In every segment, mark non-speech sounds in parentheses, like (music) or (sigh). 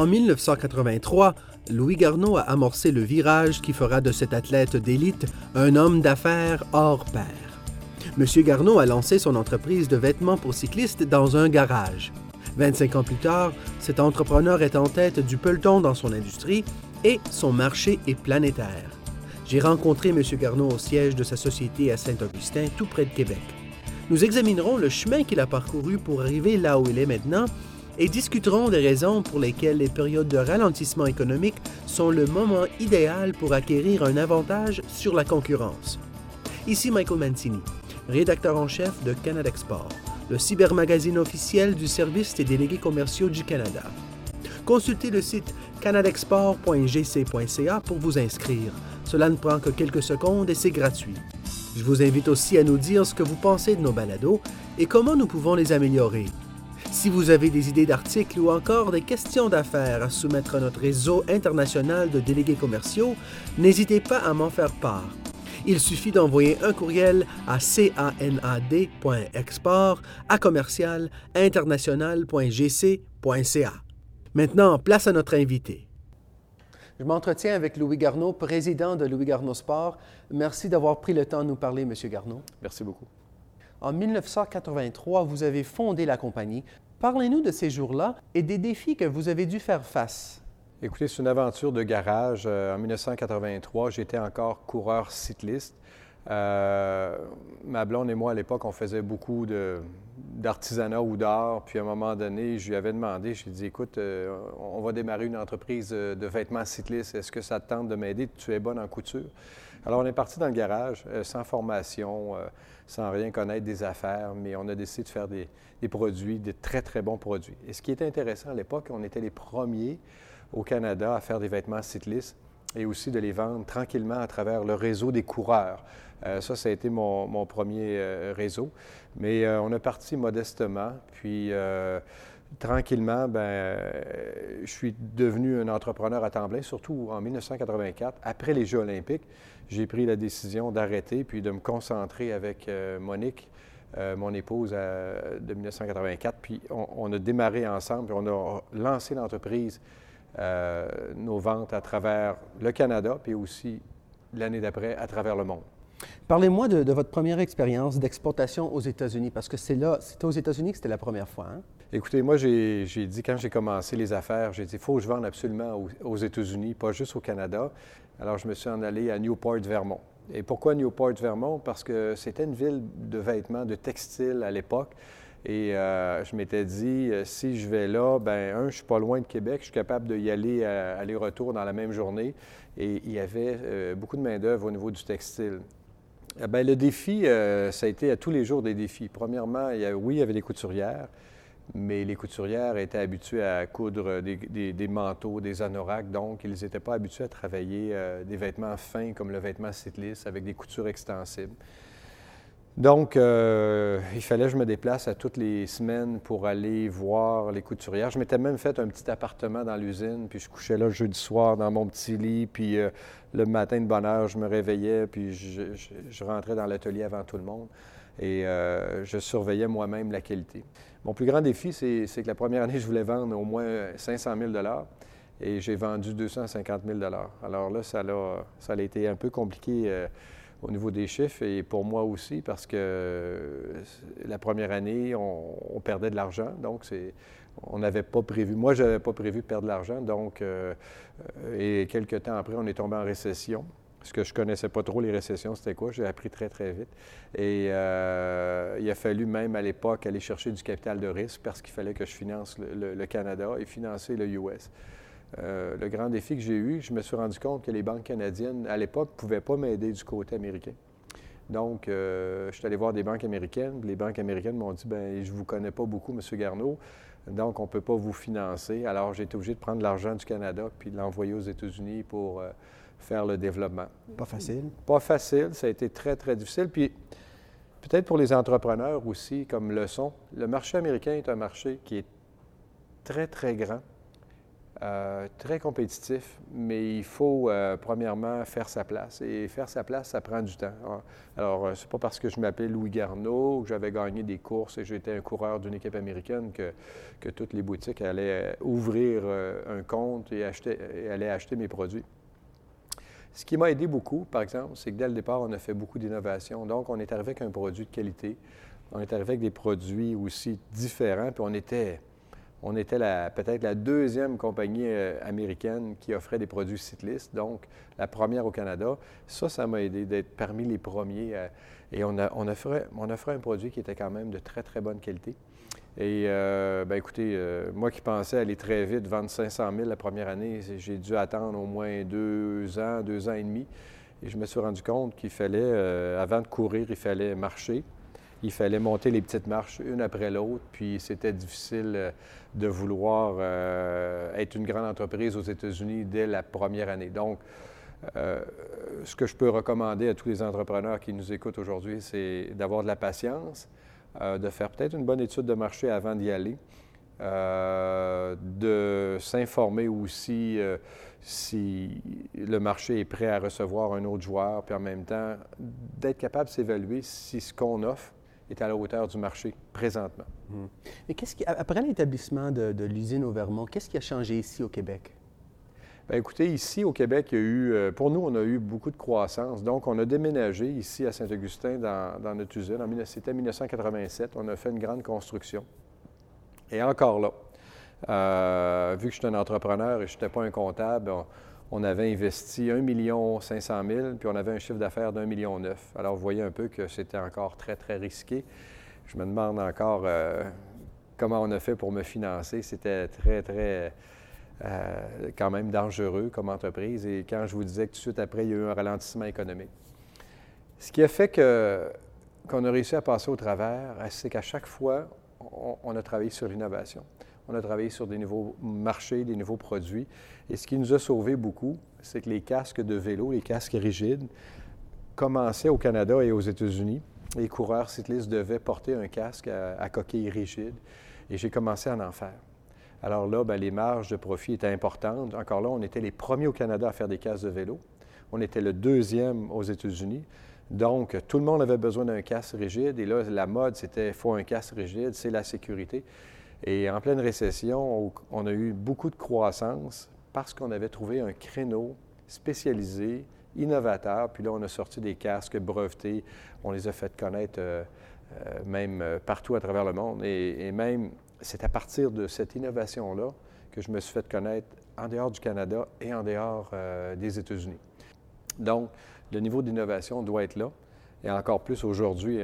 En 1983, Louis Garneau a amorcé le virage qui fera de cet athlète d'élite un homme d'affaires hors pair. Monsieur Garneau a lancé son entreprise de vêtements pour cyclistes dans un garage. 25 ans plus tard, cet entrepreneur est en tête du peloton dans son industrie et son marché est planétaire. J'ai rencontré M. Garneau au siège de sa société à Saint-Augustin, tout près de Québec. Nous examinerons le chemin qu'il a parcouru pour arriver là où il est maintenant et discuterons des raisons pour lesquelles les périodes de ralentissement économique sont le moment idéal pour acquérir un avantage sur la concurrence. Ici Michael Mancini, rédacteur en chef de Canada Export, le cybermagazine officiel du service des délégués commerciaux du Canada. Consultez le site canadexport.gc.ca pour vous inscrire. Cela ne prend que quelques secondes et c'est gratuit. Je vous invite aussi à nous dire ce que vous pensez de nos balados et comment nous pouvons les améliorer. Si vous avez des idées d'articles ou encore des questions d'affaires à soumettre à notre réseau international de délégués commerciaux, n'hésitez pas à m'en faire part. Il suffit d'envoyer un courriel à canad.export à commercial international.gc.ca. Maintenant, place à notre invité. Je m'entretiens avec Louis Garneau, président de Louis Garneau Sport. Merci d'avoir pris le temps de nous parler, M. Garneau. Merci beaucoup. En 1983, vous avez fondé la compagnie. Parlez-nous de ces jours-là et des défis que vous avez dû faire face. Écoutez, c'est une aventure de garage. Euh, en 1983, j'étais encore coureur cycliste. Euh, ma blonde et moi, à l'époque, on faisait beaucoup d'artisanat ou d'art. Puis à un moment donné, je lui avais demandé, je lui ai dit, écoute, euh, on va démarrer une entreprise de vêtements cyclistes. Est-ce que ça te tente de m'aider? Tu es bonne en couture. Alors, on est parti dans le garage, sans formation, sans rien connaître des affaires, mais on a décidé de faire des, des produits, des très, très bons produits. Et ce qui était intéressant à l'époque, on était les premiers au Canada à faire des vêtements cyclistes et aussi de les vendre tranquillement à travers le réseau des coureurs. Euh, ça, ça a été mon, premier euh, réseau. Mais euh, on a parti modestement, puis tranquillement, ben, je suis devenu un entrepreneur à temps plein, surtout en 1984, après les Jeux olympiques. J'ai pris la décision d'arrêter puis de me concentrer avec Monique mon épouse de 1984. Puis on, a démarré ensemble, puis on a lancé l'entreprise, euh, nos ventes à travers le Canada, puis aussi l'année d'après à travers le monde. Parlez-moi de, votre première expérience d'exportation aux États-Unis, parce que c'est là, c'était aux États-Unis que c'était la première fois. Hein? Écoutez, moi, j'ai dit, quand j'ai commencé les affaires, j'ai dit, il faut que je vende absolument aux, aux États-Unis, pas juste au Canada. Alors, je me suis en allé à Newport, Vermont. Et pourquoi Newport, Vermont? Parce que c'était une ville de vêtements, de textiles à l'époque. Et euh, je m'étais dit, euh, si je vais là, ben un, je suis pas loin de Québec, je suis capable d'y aller euh, aller-retour dans la même journée. Et il y avait beaucoup de main-d'œuvre au niveau du textile. Bien, le défi, ça a été à tous les jours des défis. Premièrement, oui, il y avait des couturières mais les couturières étaient habituées à coudre des, manteaux, des anoraks, donc ils n'étaient pas habitués à travailler des vêtements fins comme le vêtement cycliste avec des coutures extensibles. Donc, euh, il fallait que je me déplace à toutes les semaines pour aller voir les couturières. Je m'étais même fait un petit appartement dans l'usine, puis je couchais là le jeudi soir dans mon petit lit, puis euh, le matin de bonne heure, je me réveillais, puis je rentrais dans l'atelier avant tout le monde et je surveillais moi-même la qualité. Mon plus grand défi, c'est que la première année, je voulais vendre au moins 500 000 et j'ai vendu 250 000 Alors là, ça a, ça a été un peu compliqué euh, au niveau des chiffres et pour moi aussi parce que euh, la première année, on, perdait de l'argent. Donc, on n'avait pas prévu. Moi, je n'avais pas prévu perdre de l'argent. Donc, euh, et quelques temps après, on est tombé en récession parce que je ne connaissais pas trop les récessions, c'était quoi? J'ai appris très, très vite. Et euh, il a fallu même à l'époque aller chercher du capital de risque parce qu'il fallait que je finance le, Canada et financer le US. Euh, le grand défi que j'ai eu, je me suis rendu compte que les banques canadiennes, à l'époque, ne pouvaient pas m'aider du côté américain. Donc, euh, je suis allé voir des banques américaines. Les banques américaines m'ont dit, ben je ne vous connais pas beaucoup, M. Garneau, donc on ne peut pas vous financer. Alors, j'ai été obligé de prendre l'argent du Canada puis de l'envoyer aux États-Unis pour faire le développement. Pas facile. Pas facile, ça a été très, très difficile. Puis peut-être pour les entrepreneurs aussi, comme leçon, le marché américain est un marché qui est très, très grand. Euh, très compétitif, mais il faut euh, premièrement faire sa place. Et faire sa place, ça prend du temps. Ah, alors, euh, c'est pas parce que je m'appelle Louis Garneau, que j'avais gagné des courses et j'étais un coureur d'une équipe américaine que, que, toutes les boutiques allaient ouvrir un compte et, acheter, et allaient acheter mes produits. Ce qui m'a aidé beaucoup, par exemple, c'est que dès le départ, on a fait beaucoup d'innovations. Donc, on est arrivé avec un produit de qualité. On est arrivé avec des produits aussi différents, puis on était on était peut-être la deuxième compagnie euh, américaine qui offrait des produits cyclistes, donc la première au Canada. Ça, ça m'a aidé d'être parmi les premiers. Euh, et on, offrait, un produit qui était quand même de très, très bonne qualité. Et euh, bien, écoutez, moi qui pensais aller très vite, vendre 500 000 la première année, j'ai dû attendre au moins deux ans, deux ans et demi. Et je me suis rendu compte qu'il fallait, avant de courir, il fallait marcher il fallait monter les petites marches une après l'autre, puis c'était difficile euh, de vouloir euh, être une grande entreprise aux États-Unis dès la première année. Donc, euh, ce que je peux recommander à tous les entrepreneurs qui nous écoutent aujourd'hui, c'est d'avoir de la patience, de faire peut-être une bonne étude de marché avant d'y aller, de s'informer aussi si le marché est prêt à recevoir un autre joueur, puis en même temps d'être capable de s'évaluer si ce qu'on offre est à la hauteur du marché présentement. Hum. Mais qu'est-ce qui, après l'établissement de, l'usine au Vermont, qu'est-ce qui a changé ici au Québec? Bien, écoutez, ici au Québec, il y a eu, euh, pour nous, on a eu beaucoup de croissance. Donc, on a déménagé ici à Saint-Augustin dans, notre usine. C'était 1987. On a fait une grande construction. Et encore là, euh, vu que je suis un entrepreneur et je n'étais pas un comptable, on avait investi 1 500 000 puis on avait un chiffre d'affaires d'un million neuf. Alors, vous voyez un peu que c'était encore très, très risqué. Je me demande encore euh, comment on a fait pour me financer. C'était très, très, euh, quand même dangereux comme entreprise. Et quand je vous disais que tout de suite après, il y a eu un ralentissement économique. Ce qui a fait que, qu'on a réussi à passer au travers, c'est qu'à chaque fois, on a travaillé sur l'innovation. On a travaillé sur des nouveaux marchés, des nouveaux produits. Et ce qui nous a sauvé beaucoup, c'est que les casques de vélo, les casques rigides, commençaient au Canada et aux États-Unis. Les coureurs cyclistes devaient porter un casque à, coquille rigide. Et j'ai commencé à en faire. Alors là, bien, les marges de profit étaient importantes. Encore là, on était les premiers au Canada à faire des casques de vélo. On était le deuxième aux États-Unis. Donc, tout le monde avait besoin d'un casque rigide. Et là, la mode, c'était faut un casque rigide, c'est la sécurité. Et en pleine récession, on a eu beaucoup de croissance parce qu'on avait trouvé un créneau spécialisé, innovateur. Puis là, on a sorti des casques brevetés. On les a fait connaître euh, euh, même euh, partout à travers le monde. Et, même, c'est à partir de cette innovation-là que je me suis fait connaître en dehors du Canada et en dehors des États-Unis. Donc, le niveau d'innovation doit être là. Et encore plus aujourd'hui,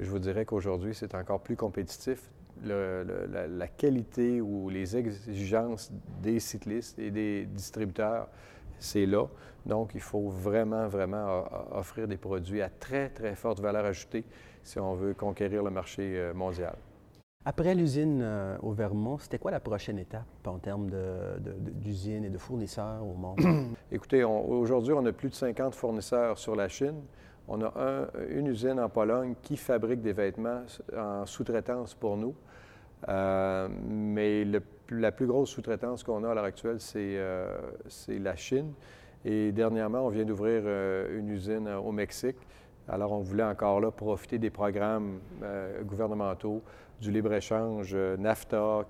je vous dirais qu'aujourd'hui, c'est encore plus compétitif la, qualité ou les exigences des cyclistes et des distributeurs, c'est là. Donc, il faut vraiment, vraiment offrir des produits à très, très forte valeur ajoutée si on veut conquérir le marché euh, mondial. Après l'usine euh, au Vermont, c'était quoi la prochaine étape en termes d'usine et de fournisseurs au monde? (clears throat) Écoutez, aujourd'hui, on a plus de 50 fournisseurs sur la Chine. On a une usine en Pologne qui fabrique des vêtements en sous-traitance pour nous. Euh, mais la plus grosse sous-traitance qu'on a à l'heure actuelle, euh, c'est la Chine. Et dernièrement, on vient d'ouvrir euh, une usine au Mexique. Alors, on voulait encore là profiter des programmes gouvernementaux, du libre-échange, NAFTA,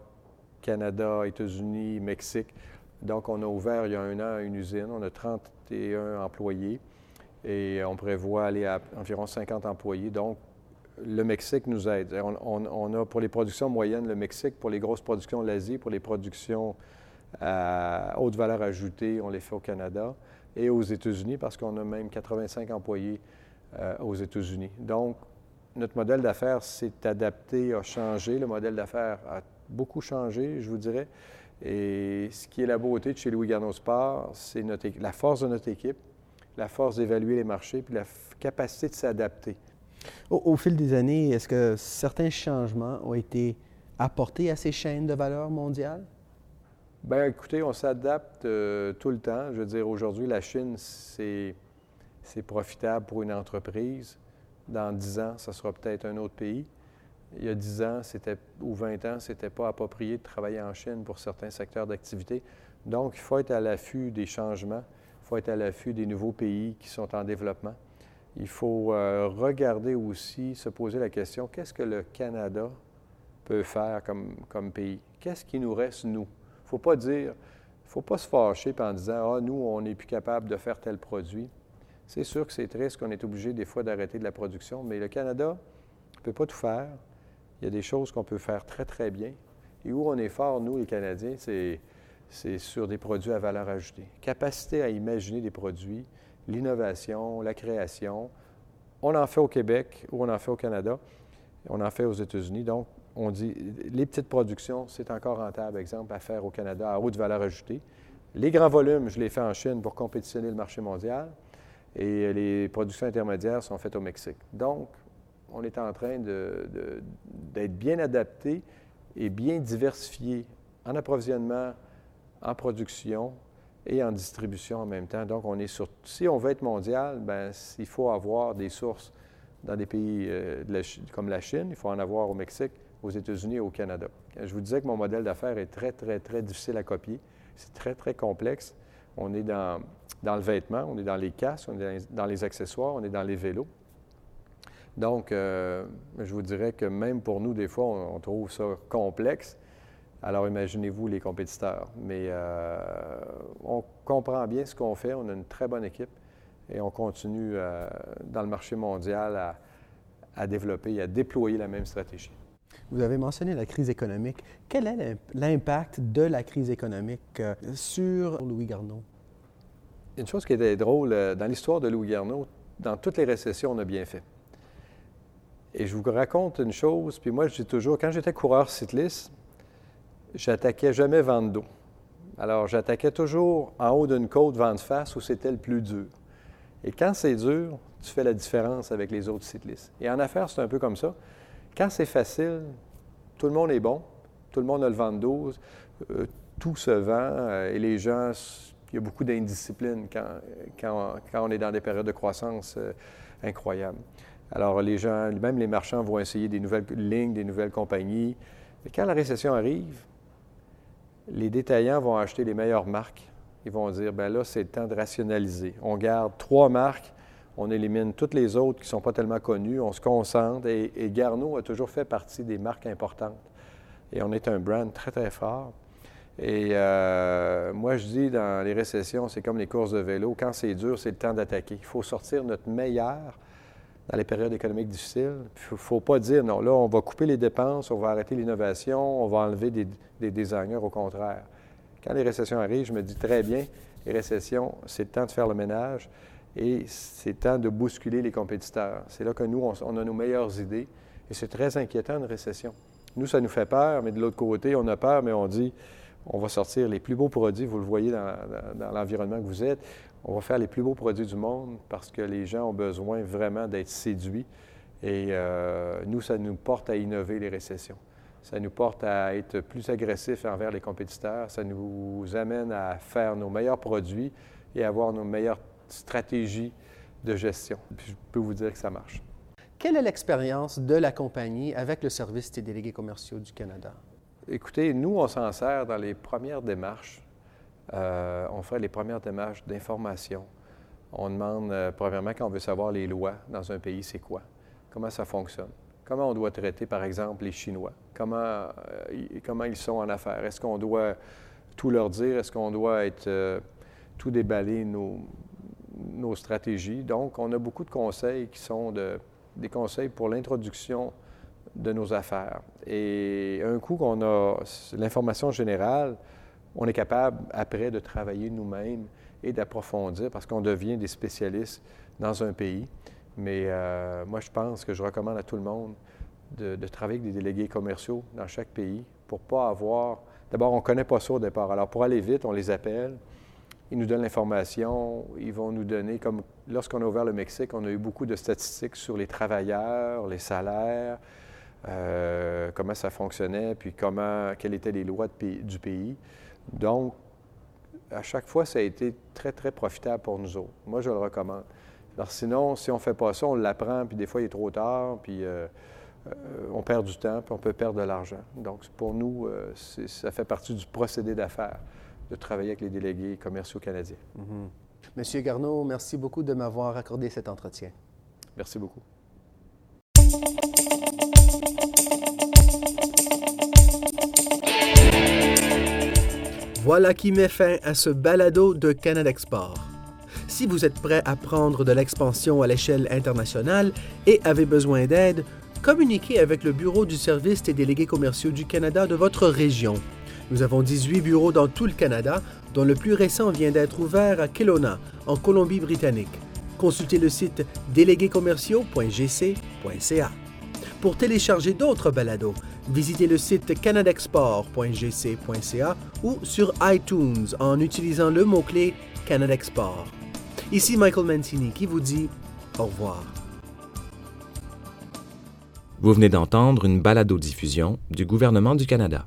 Canada, États-Unis, Mexique. Donc, on a ouvert il y a un an une usine. On a 31 employés et on prévoit aller à environ 50 employés. Donc, le Mexique nous aide. On, a pour les productions moyennes le Mexique, pour les grosses productions l'Asie, pour les productions à haute valeur ajoutée, on les fait au Canada et aux États-Unis parce qu'on a même 85 employés euh, aux États-Unis. Donc, notre modèle d'affaires s'est adapté, a changé. Le modèle d'affaires a beaucoup changé, je vous dirais. Et ce qui est la beauté de chez Louis Garneau Sport, c'est la force de notre équipe, la force d'évaluer les marchés, puis la capacité de s'adapter. Au, fil des années, est-ce que certains changements ont été apportés à ces chaînes de valeur mondiales? Bien, écoutez, on s'adapte euh, tout le temps. Je veux dire, aujourd'hui, la Chine, c'est, profitable pour une entreprise. Dans 10 ans, ça sera peut-être un autre pays. Il y a 10 ans, c'était, ou 20 ans, c'était pas approprié de travailler en Chine pour certains secteurs d'activité. Donc, il faut être à l'affût des changements, il faut être à l'affût des nouveaux pays qui sont en développement. Il faut euh, regarder aussi, se poser la question, qu'est-ce que le Canada peut faire comme, comme pays? Qu'est-ce qui nous reste, nous? Il ne faut pas dire, il ne faut pas se fâcher en disant, ah, nous, on n'est plus capable de faire tel produit. C'est sûr que c'est triste qu'on est obligé des fois d'arrêter de la production, mais le Canada ne peut pas tout faire. Il y a des choses qu'on peut faire très, très bien. Et où on est fort, nous, les Canadiens, c'est, sur des produits à valeur ajoutée. Capacité à imaginer des produits, l'innovation, la création. On en fait au Québec ou on en fait au Canada. On en fait aux États-Unis. Donc, on dit, les petites productions, c'est encore rentable, exemple, à faire au Canada à haute valeur ajoutée. Les grands volumes, je les fais en Chine pour compétitionner le marché mondial et les productions intermédiaires sont faites au Mexique. Donc, on est en train d'être bien adapté et bien diversifié en approvisionnement, en production et en distribution en même temps. Donc, on est sur, si on veut être mondial, ben, il faut avoir des sources dans des pays euh, comme la Chine, il faut en avoir au Mexique, aux États-Unis et au Canada. Je vous disais que mon modèle d'affaires est très, très, très difficile à copier. C'est très, très complexe. On est dans, dans le vêtement, on est dans les casques, on est dans les accessoires, on est dans les vélos. Donc, euh, je vous dirais que même pour nous, des fois, on, trouve ça complexe. Alors, imaginez-vous les compétiteurs. Mais euh, on comprend bien ce qu'on fait, on a une très bonne équipe et on continue euh, dans le marché mondial à, à développer et à déployer la même stratégie. Vous avez mentionné la crise économique. Quel est l'impact de la crise économique sur Louis Garneau? Une chose qui était drôle, dans l'histoire de Louis Garneau, dans toutes les récessions, on a bien fait. Et je vous raconte une chose, puis moi, je dis toujours, quand j'étais coureur cycliste, j'attaquais jamais vent de dos. Alors, j'attaquais toujours en haut d'une côte, vent de face, où c'était le plus dur. Et quand c'est dur, tu fais la différence avec les autres cyclistes. Et en affaires, c'est un peu comme ça. Quand c'est facile, tout le monde est bon, tout le monde a le vent de dos, euh, tout se vend, euh, et les gens, il y a beaucoup d'indiscipline quand, quand, on est dans des périodes de croissance euh, incroyables. Alors, les gens, même les marchands vont essayer des nouvelles lignes, des nouvelles compagnies. Mais quand la récession arrive, les détaillants vont acheter les meilleures marques. Ils vont dire, ben là, c'est le temps de rationaliser. On garde trois marques, on élimine toutes les autres qui ne sont pas tellement connues, on se concentre. Et, Garneau a toujours fait partie des marques importantes. Et on est un brand très, très fort. Et euh, moi, je dis, dans les récessions, c'est comme les courses de vélo. Quand c'est dur, c'est le temps d'attaquer. Il faut sortir notre meilleur dans les périodes économiques difficiles. Il ne faut pas dire, non, là, on va couper les dépenses, on va arrêter l'innovation, on va enlever des, designers, au contraire. Quand les récessions arrivent, je me dis très bien, les récessions, c'est le temps de faire le ménage et c'est le temps de bousculer les compétiteurs. C'est là que nous, on, a nos meilleures idées et c'est très inquiétant une récession. Nous, ça nous fait peur, mais de l'autre côté, on a peur, mais on dit, on va sortir les plus beaux produits, vous le voyez dans l'environnement que vous êtes, on va faire les plus beaux produits du monde parce que les gens ont besoin vraiment d'être séduits. Et euh, nous, ça nous porte à innover les récessions. Ça nous porte à être plus agressifs envers les compétiteurs. Ça nous amène à faire nos meilleurs produits et avoir nos meilleures stratégies de gestion. Puis je peux vous dire que ça marche. Quelle est l'expérience de la compagnie avec le service des délégués commerciaux du Canada? Écoutez, nous, on s'en sert dans les premières démarches euh, on fait les premières démarches d'information. On demande, euh, premièrement, quand on veut savoir les lois dans un pays, c'est quoi? Comment ça fonctionne? Comment on doit traiter, par exemple, les Chinois? Comment, euh, ils sont en affaires? Est-ce qu'on doit tout leur dire? Est-ce qu'on doit tout déballer nos, nos, stratégies? Donc, on a beaucoup de conseils qui sont de, des conseils pour l'introduction de nos affaires. Et un coup qu'on a l'information générale, on est capable après de travailler nous-mêmes et d'approfondir parce qu'on devient des spécialistes dans un pays. Mais euh, moi, je pense que je recommande à tout le monde de, travailler avec des délégués commerciaux dans chaque pays pour pas avoir. D'abord, on ne connaît pas ça au départ. Alors, pour aller vite, on les appelle. Ils nous donnent l'information. Ils vont nous donner, comme lorsqu'on a ouvert le Mexique, on a eu beaucoup de statistiques sur les travailleurs, les salaires, euh, comment ça fonctionnait, puis comment, quelles étaient les lois du pays. Donc, à chaque fois, ça a été très, très profitable pour nous autres. Moi, je le recommande. Alors, sinon, si on ne fait pas ça, on l'apprend, puis des fois, il est trop tard, puis euh, euh, on perd du temps, puis on peut perdre de l'argent. Donc, pour nous, euh, ça fait partie du procédé d'affaires de travailler avec les délégués commerciaux canadiens. Mhm. Monsieur Garneau, merci beaucoup de m'avoir accordé cet entretien. Merci beaucoup. Voilà qui met fin à ce balado de Canada Export. Si vous êtes prêt à prendre de l'expansion à l'échelle internationale et avez besoin d'aide, communiquez avec le Bureau du service des délégués commerciaux du Canada de votre région. Nous avons 18 bureaux dans tout le Canada, dont le plus récent vient d'être ouvert à Kelowna, en Colombie-Britannique. Consultez le site déléguéscommerciaux.gc.ca. Pour télécharger d'autres balados, visitez le site canadexport.gc.ca ou sur iTunes en utilisant le mot-clé Canada Export. Ici Michael Mancini qui vous dit au revoir. Vous venez d'entendre une balado-diffusion du gouvernement du Canada.